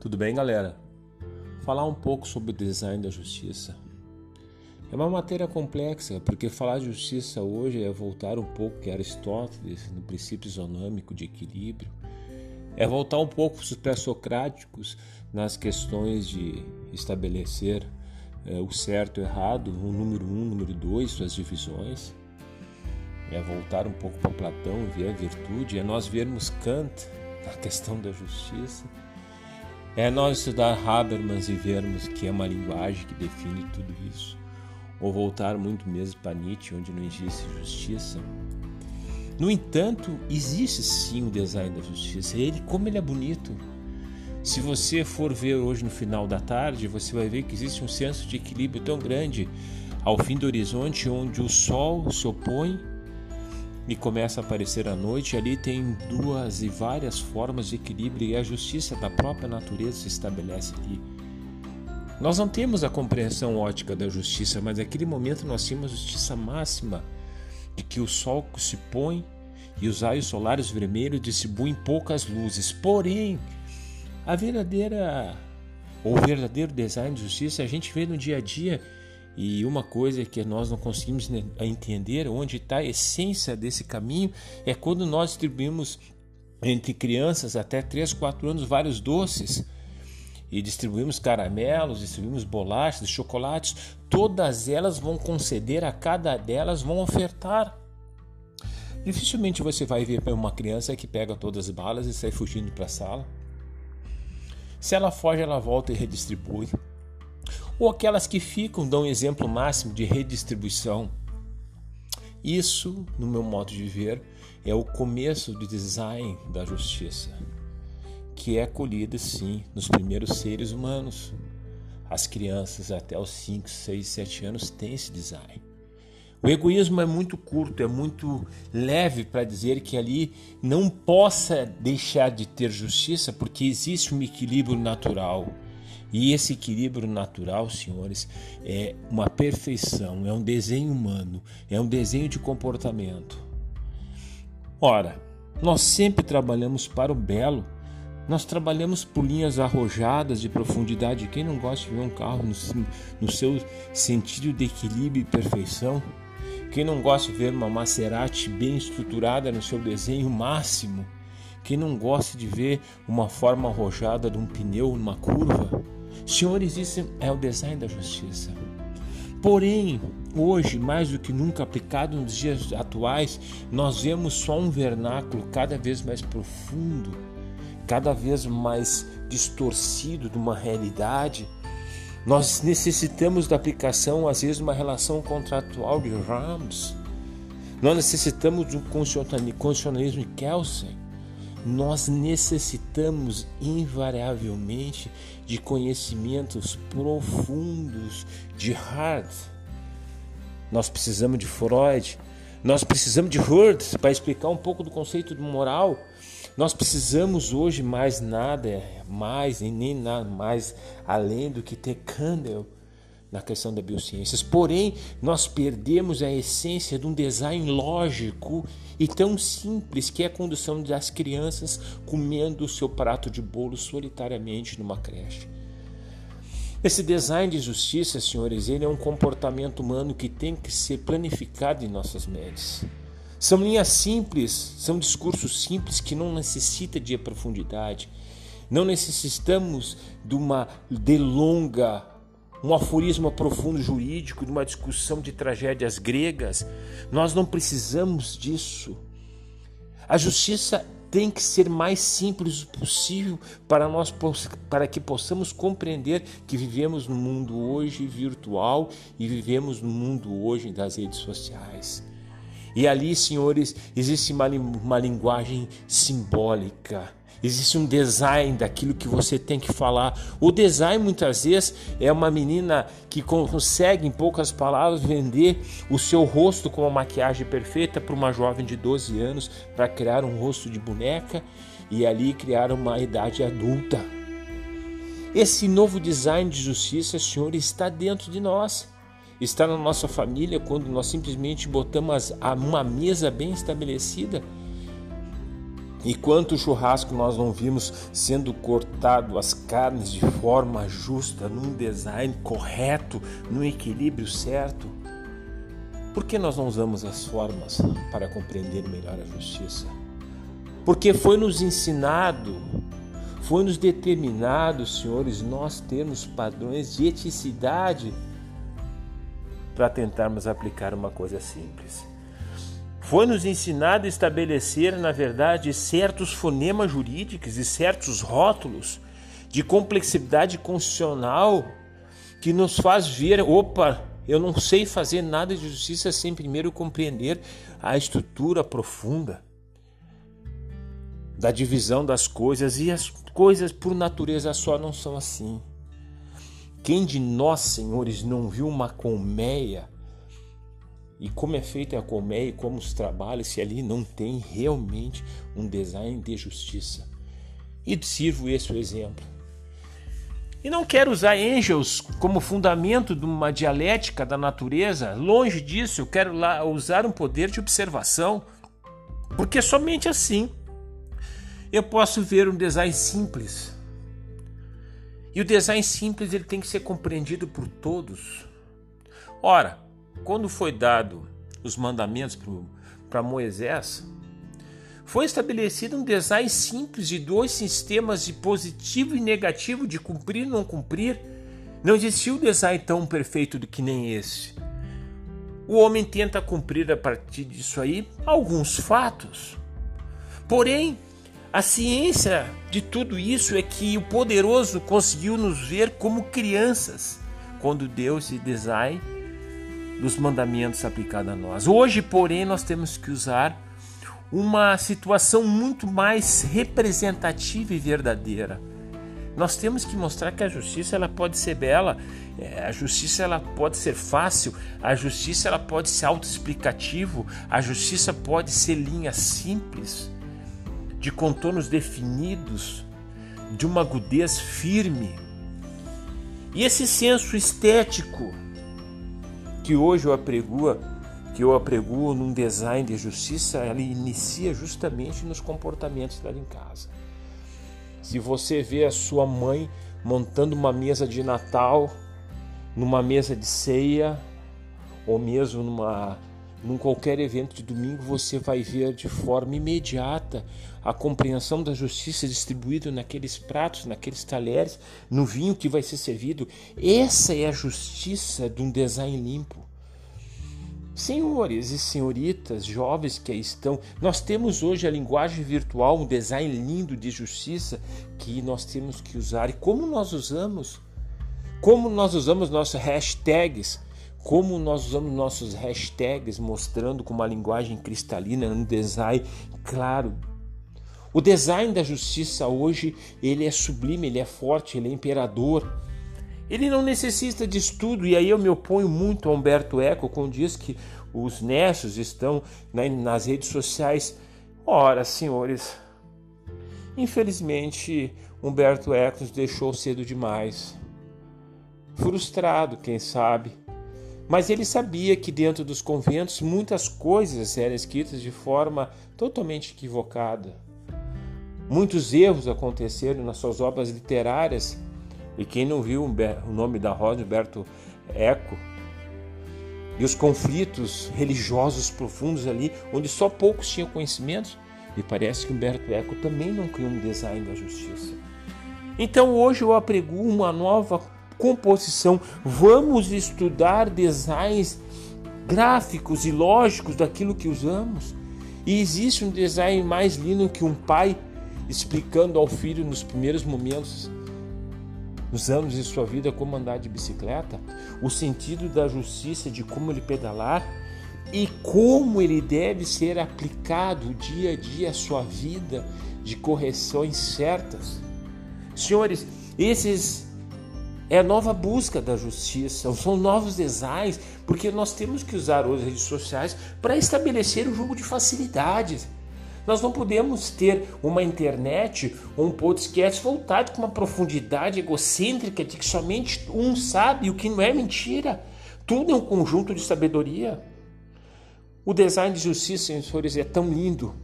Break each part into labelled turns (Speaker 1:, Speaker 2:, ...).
Speaker 1: Tudo bem, galera? Falar um pouco sobre o design da justiça. É uma matéria complexa, porque falar de justiça hoje é voltar um pouco que Aristóteles no princípio isonômico de equilíbrio, é voltar um pouco os pré-socráticos nas questões de estabelecer é, o certo e o errado, o número um, o número dois, suas divisões. É voltar um pouco para Platão, ver a virtude, é nós vermos Kant na questão da justiça é nós estudar Habermas e vermos que é uma linguagem que define tudo isso. Ou voltar muito mesmo para Nietzsche, onde não existe justiça. No entanto, existe sim o design da justiça. Ele, como ele é bonito. Se você for ver hoje no final da tarde, você vai ver que existe um senso de equilíbrio tão grande ao fim do horizonte, onde o sol se opõe e começa a aparecer à noite, ali tem duas e várias formas de equilíbrio e a justiça da própria natureza se estabelece ali. Nós não temos a compreensão ótica da justiça, mas naquele momento nós tínhamos a justiça máxima de que o sol se põe e os raios solares vermelhos distribuem poucas luzes. Porém, a verdadeira ou verdadeiro design de justiça a gente vê no dia a dia e uma coisa que nós não conseguimos entender onde está a essência desse caminho é quando nós distribuímos entre crianças até 3, 4 anos vários doces e distribuímos caramelos, distribuímos bolachas, chocolates, todas elas vão conceder a cada delas, vão ofertar. Dificilmente você vai ver uma criança que pega todas as balas e sai fugindo para a sala. Se ela foge, ela volta e redistribui ou aquelas que ficam dão um exemplo máximo de redistribuição. Isso, no meu modo de ver, é o começo do design da justiça, que é colhida sim nos primeiros seres humanos. As crianças até os 5, 6, 7 anos têm esse design. O egoísmo é muito curto, é muito leve para dizer que ali não possa deixar de ter justiça, porque existe um equilíbrio natural. E esse equilíbrio natural, senhores, é uma perfeição, é um desenho humano, é um desenho de comportamento. Ora, nós sempre trabalhamos para o belo, nós trabalhamos por linhas arrojadas de profundidade. Quem não gosta de ver um carro no, no seu sentido de equilíbrio e perfeição? Quem não gosta de ver uma Maserati bem estruturada no seu desenho máximo? Quem não gosta de ver uma forma arrojada de um pneu numa curva? Senhores, isso é o design da justiça. Porém, hoje, mais do que nunca aplicado nos dias atuais, nós vemos só um vernáculo cada vez mais profundo, cada vez mais distorcido de uma realidade. Nós necessitamos da aplicação, às vezes, de uma relação contratual de Rams. Nós necessitamos de um constitucionalismo de Kelsen nós necessitamos invariavelmente de conhecimentos profundos de Hart. Nós precisamos de Freud, nós precisamos de Hurd para explicar um pouco do conceito de moral. Nós precisamos hoje mais nada, mais e nem nada mais além do que ter Candle na questão da biociências. Porém, nós perdemos a essência de um design lógico e tão simples que é a condução das crianças comendo o seu prato de bolo solitariamente numa creche. Esse design de justiça, senhores, ele é um comportamento humano que tem que ser planificado em nossas mentes. São linhas simples, são discursos simples que não necessitam de profundidade. Não necessitamos de uma delonga um aforismo profundo jurídico, de uma discussão de tragédias gregas. Nós não precisamos disso. A justiça tem que ser mais simples possível para nós para que possamos compreender que vivemos no mundo hoje virtual e vivemos no mundo hoje das redes sociais. E ali, senhores, existe uma, uma linguagem simbólica Existe um design daquilo que você tem que falar. O design muitas vezes é uma menina que consegue, em poucas palavras, vender o seu rosto com uma maquiagem perfeita para uma jovem de 12 anos para criar um rosto de boneca e ali criar uma idade adulta. Esse novo design de justiça, Senhor, está dentro de nós. Está na nossa família quando nós simplesmente botamos uma mesa bem estabelecida E quanto churrasco nós não vimos sendo cortado as carnes de forma justa, num design correto, num equilíbrio certo? Por que nós não usamos as formas para compreender melhor a justiça? Porque foi nos ensinado, foi nos determinado, senhores, nós termos padrões de eticidade para tentarmos aplicar uma coisa simples. Foi nos ensinado a estabelecer, na verdade, certos fonemas jurídicos e certos rótulos de complexidade constitucional que nos faz ver, opa, eu não sei fazer nada de justiça sem primeiro compreender a estrutura profunda da divisão das coisas e as coisas por natureza só não são assim. Quem de nós, senhores, não viu uma colmeia e como é feita a colmeia e como os trabalhos, se ali não tem realmente um design de justiça. E sirvo esse exemplo. E não quero usar Angels como fundamento de uma dialética da natureza, longe disso, eu quero usar um poder de observação, porque somente assim eu posso ver um design simples. E o design simples ele tem que ser compreendido por todos. Ora, quando foi dado os mandamentos para Moisés, foi estabelecido um design simples de dois sistemas de positivo e negativo, de cumprir e não cumprir. Não existiu um design tão perfeito do que nem esse. O homem tenta cumprir a partir disso aí alguns fatos. Porém, a ciência de tudo isso é que o poderoso conseguiu nos ver como crianças quando deu esse design dos mandamentos aplicado a nós. Hoje, porém, nós temos que usar uma situação muito mais representativa e verdadeira. Nós temos que mostrar que a justiça ela pode ser bela, é, a justiça ela pode ser fácil, a justiça ela pode ser autoexplicativo, a justiça pode ser linha simples, de contornos definidos, de uma agudez firme. E esse senso estético que hoje eu apregoa, que eu apregoo num design de justiça, ela inicia justamente nos comportamentos dela em casa. Se você vê a sua mãe montando uma mesa de Natal, numa mesa de ceia, ou mesmo numa num qualquer evento de domingo, você vai ver de forma imediata a compreensão da justiça distribuída naqueles pratos, naqueles talheres, no vinho que vai ser servido. Essa é a justiça de um design limpo. Senhores e senhoritas, jovens que aí estão, nós temos hoje a linguagem virtual, um design lindo de justiça que nós temos que usar. E como nós usamos? Como nós usamos nossos hashtags? Como nós usamos nossos hashtags mostrando com uma linguagem cristalina, um design claro, o design da justiça hoje, ele é sublime, ele é forte, ele é imperador. Ele não necessita de estudo, e aí eu me oponho muito a Humberto Eco quando diz que os nessos estão nas redes sociais. Ora, senhores, infelizmente Humberto Eco nos deixou cedo demais. Frustrado, quem sabe. Mas ele sabia que dentro dos conventos muitas coisas eram escritas de forma totalmente equivocada. Muitos erros aconteceram nas suas obras literárias, e quem não viu o nome da Rosa Humberto Eco, e os conflitos religiosos profundos ali, onde só poucos tinham conhecimento, e parece que Humberto Eco também não criou um design da justiça. Então hoje eu aprego uma nova composição. Vamos estudar designs gráficos e lógicos daquilo que usamos. E existe um design mais lindo que um pai explicando ao filho nos primeiros momentos, nos anos de sua vida, como andar de bicicleta, o sentido da justiça, de como ele pedalar e como ele deve ser aplicado dia a dia à sua vida de correções certas. Senhores, esses é a nova busca da justiça, são novos designs, porque nós temos que usar as redes sociais para estabelecer um jogo de facilidades. Nós não podemos ter uma internet ou um podcast voltado com uma profundidade egocêntrica de que somente um sabe o que não é mentira. Tudo é um conjunto de sabedoria. O design de justiça, senhores, é tão lindo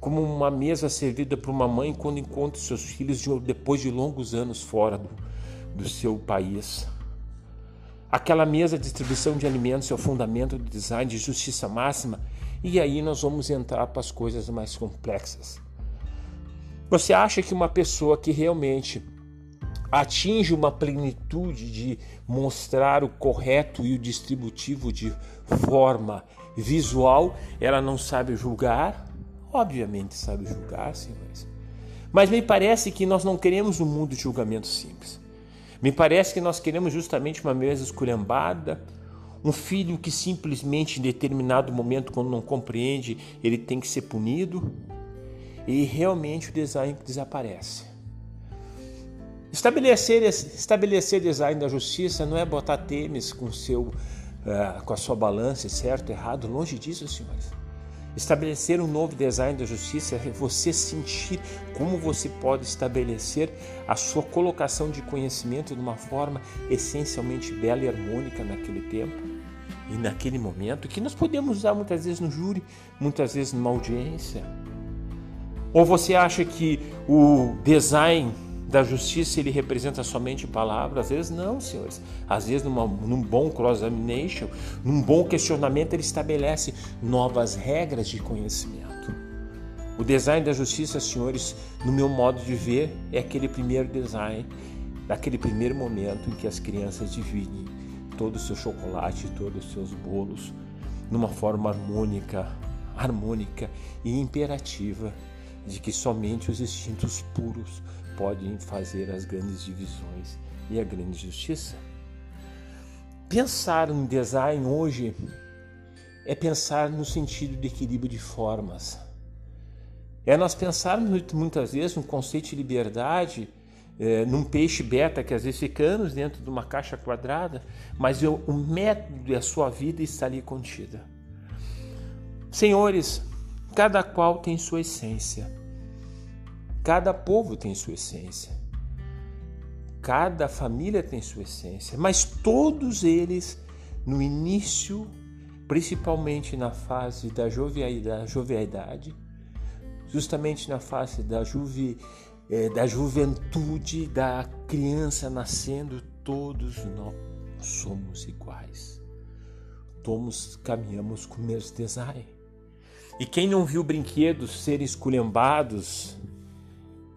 Speaker 1: como uma mesa servida por uma mãe quando encontra seus filhos depois de longos anos fora do, do seu país. Aquela mesa de distribuição de alimentos é o fundamento do design de justiça máxima, e aí nós vamos entrar para as coisas mais complexas. Você acha que uma pessoa que realmente atinge uma plenitude de mostrar o correto e o distributivo de forma visual, ela não sabe julgar? Obviamente sabe julgar, senhores. Mas me parece que nós não queremos um mundo de julgamento simples. Me parece que nós queremos justamente uma mesa esculhambada, um filho que simplesmente em determinado momento, quando não compreende, ele tem que ser punido, e realmente o design desaparece. Estabelecer, estabelecer design da justiça não é botar tênis com, seu, uh, com a sua balança, certo, errado, longe disso, senhores. Estabelecer um novo design da justiça é você sentir como você pode estabelecer a sua colocação de conhecimento de uma forma essencialmente bela e harmônica naquele tempo e naquele momento, que nós podemos usar muitas vezes no júri, muitas vezes numa audiência. Ou você acha que o design da justiça ele representa somente palavras? Às vezes não, senhores. Às vezes, numa, num bom cross-examination, num bom questionamento, ele estabelece novas regras de conhecimento. O design da justiça, senhores, no meu modo de ver, é aquele primeiro design, daquele primeiro momento em que as crianças dividem todo o seu chocolate, todos os seus bolos, numa forma harmônica, harmônica e imperativa de que somente os instintos puros podem fazer as grandes divisões e a grande justiça. Pensar em design hoje é pensar no sentido de equilíbrio de formas. É nós pensarmos muitas vezes um conceito de liberdade é, num peixe beta que às vezes ficamos dentro de uma caixa quadrada, mas o, o método e a sua vida está ali contida. Senhores, cada qual tem sua essência. Cada povo tem sua essência. Cada família tem sua essência, mas todos eles no início, principalmente na fase da jovialidade, justamente na fase da, juve, é, da juventude, da criança nascendo, todos nós somos iguais. Todos caminhamos com o mesmo design. E quem não viu brinquedos serem esculhambados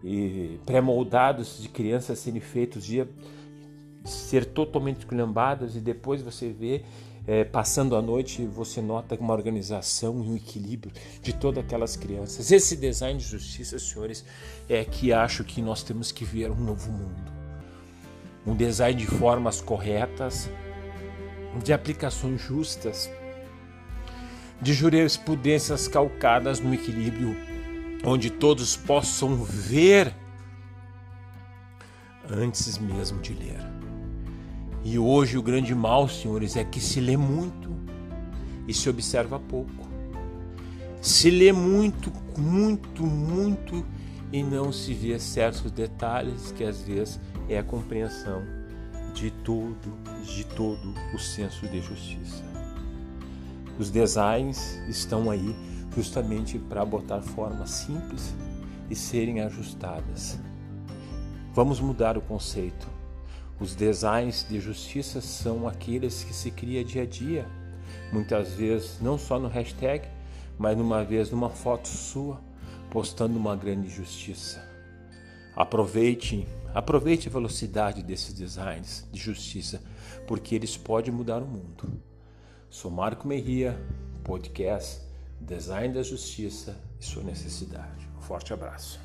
Speaker 1: e pré-moldados de crianças serem feitos, de ser totalmente esculhambadas e depois você vê é, passando a noite você nota uma organização e um equilíbrio de todas aquelas crianças. Esse design de justiça, senhores, é que acho que nós temos que ver um novo mundo. Um design de formas corretas, de aplicações justas, de jurisprudências calcadas no equilíbrio onde todos possam ver antes mesmo de ler. E hoje o grande mal, senhores, é que se lê muito e se observa pouco. Se lê muito, muito, muito e não se vê certos detalhes que às vezes é a compreensão de tudo, de todo o senso de justiça. Os designs estão aí justamente para botar formas simples e serem ajustadas. Vamos mudar o conceito. Os designs de justiça são aqueles que se cria dia a dia, muitas vezes não só no hashtag, mas numa vez numa foto sua, postando uma grande justiça. Aproveite, aproveite a velocidade desses designs de justiça, porque eles podem mudar o mundo. Sou Marco Merria, podcast design da justiça e sua necessidade. Um forte abraço.